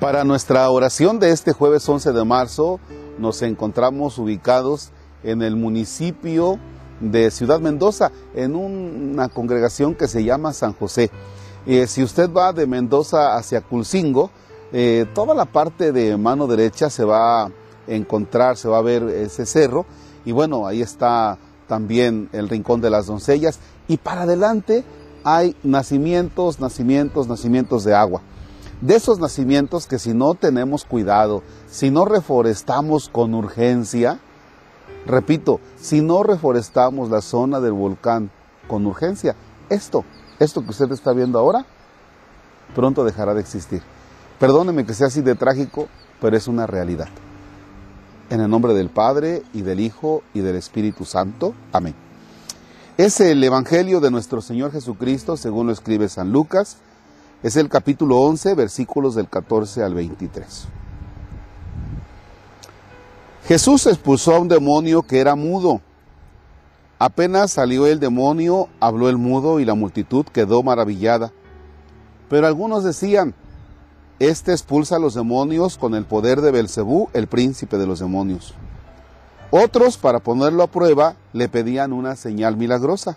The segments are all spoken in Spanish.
Para nuestra oración de este jueves 11 de marzo nos encontramos ubicados en el municipio de Ciudad Mendoza, en una congregación que se llama San José. Eh, si usted va de Mendoza hacia Culcingo, eh, toda la parte de mano derecha se va a encontrar, se va a ver ese cerro, y bueno, ahí está también el Rincón de las Doncellas, y para adelante hay nacimientos, nacimientos, nacimientos de agua de esos nacimientos que si no tenemos cuidado, si no reforestamos con urgencia, repito, si no reforestamos la zona del volcán con urgencia, esto, esto que usted está viendo ahora, pronto dejará de existir. Perdóneme que sea así de trágico, pero es una realidad. En el nombre del Padre y del Hijo y del Espíritu Santo. Amén. Es el Evangelio de nuestro Señor Jesucristo, según lo escribe San Lucas, es el capítulo 11, versículos del 14 al 23. Jesús expulsó a un demonio que era mudo. Apenas salió el demonio, habló el mudo y la multitud quedó maravillada. Pero algunos decían, este expulsa a los demonios con el poder de Belcebú, el príncipe de los demonios. Otros, para ponerlo a prueba, le pedían una señal milagrosa.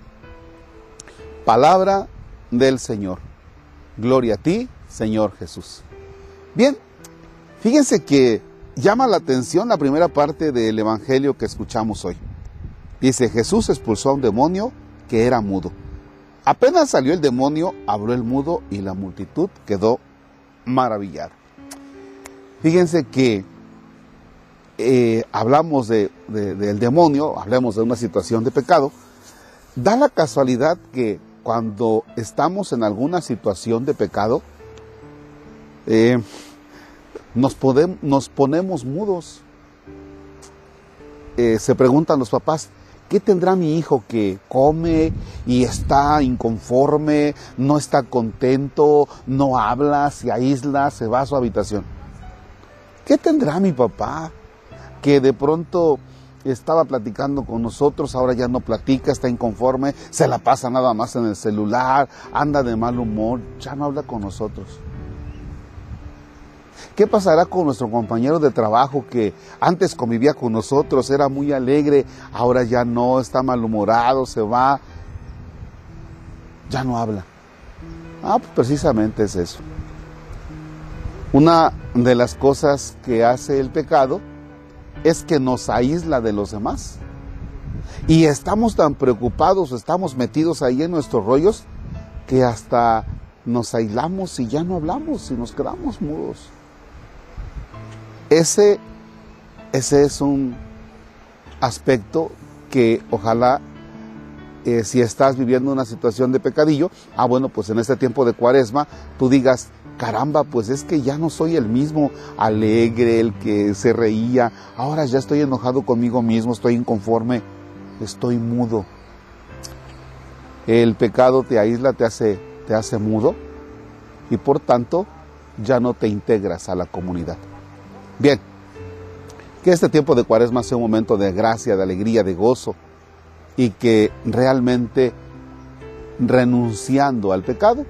Palabra del Señor. Gloria a ti, Señor Jesús. Bien, fíjense que llama la atención la primera parte del Evangelio que escuchamos hoy. Dice, Jesús expulsó a un demonio que era mudo. Apenas salió el demonio, habló el mudo y la multitud quedó maravillada. Fíjense que eh, hablamos de, del demonio, hablamos de una situación de pecado, da la casualidad que cuando estamos en alguna situación de pecado, eh, nos, ponemos mudos. Eh, se preguntan los papás, ¿qué tendrá mi hijo que come y está inconforme, no está contento, no habla, se aísla, se va a su habitación? ¿Qué tendrá mi papá que de pronto estaba platicando con nosotros, ahora ya no platica, está inconforme, se la pasa nada más en el celular, anda de mal humor, ya no habla con nosotros. ¿Qué pasará con nuestro compañero de trabajo que antes convivía con nosotros, era muy alegre, ahora ya no, está malhumorado, se va, ya no habla? Ah, pues precisamente es eso. Una de las cosas que hace el pecado es que nos aísla de los demás. Y estamos tan preocupados, estamos metidos ahí en nuestros rollos, que hasta nos aislamos y ya no hablamos y nos quedamos mudos. Ese, ese es un aspecto que ojalá eh, si estás viviendo una situación de pecadillo, ah bueno, pues en este tiempo de cuaresma tú digas, caramba, pues es que ya no soy el mismo alegre, el que se reía, ahora ya estoy enojado conmigo mismo, estoy inconforme, estoy mudo. El pecado te aísla, te hace, te hace mudo y por tanto ya no te integras a la comunidad. Bien, que este tiempo de cuaresma sea un momento de gracia, de alegría, de gozo y que realmente renunciando al pecado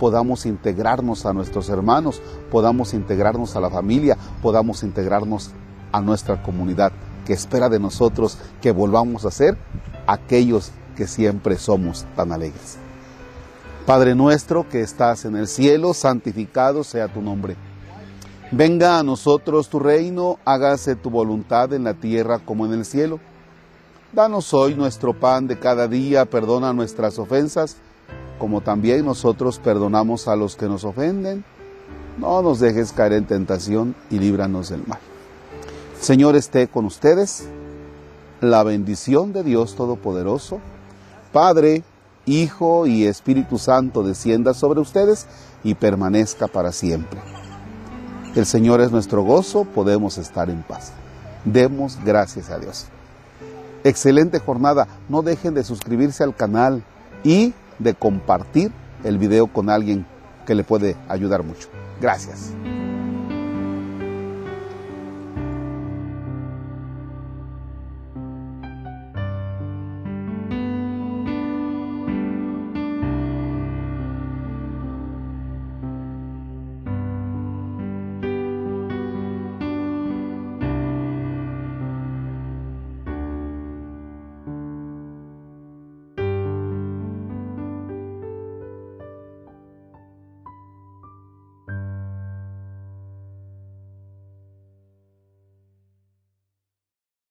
podamos integrarnos a nuestros hermanos, podamos integrarnos a la familia, podamos integrarnos a nuestra comunidad, que espera de nosotros que volvamos a ser aquellos que siempre somos tan alegres. Padre nuestro que estás en el cielo, santificado sea tu nombre. Venga a nosotros tu reino, hágase tu voluntad en la tierra como en el cielo. Danos hoy nuestro pan de cada día, perdona nuestras ofensas, como también nosotros perdonamos a los que nos ofenden. No nos dejes caer en tentación y líbranos del mal. Señor esté con ustedes. La bendición de Dios Todopoderoso, Padre, Hijo y Espíritu Santo descienda sobre ustedes y permanezca para siempre. El Señor es nuestro gozo, podemos estar en paz. Demos gracias a Dios. Excelente jornada. No dejen de suscribirse al canal y de compartir el video con alguien que le puede ayudar mucho. Gracias.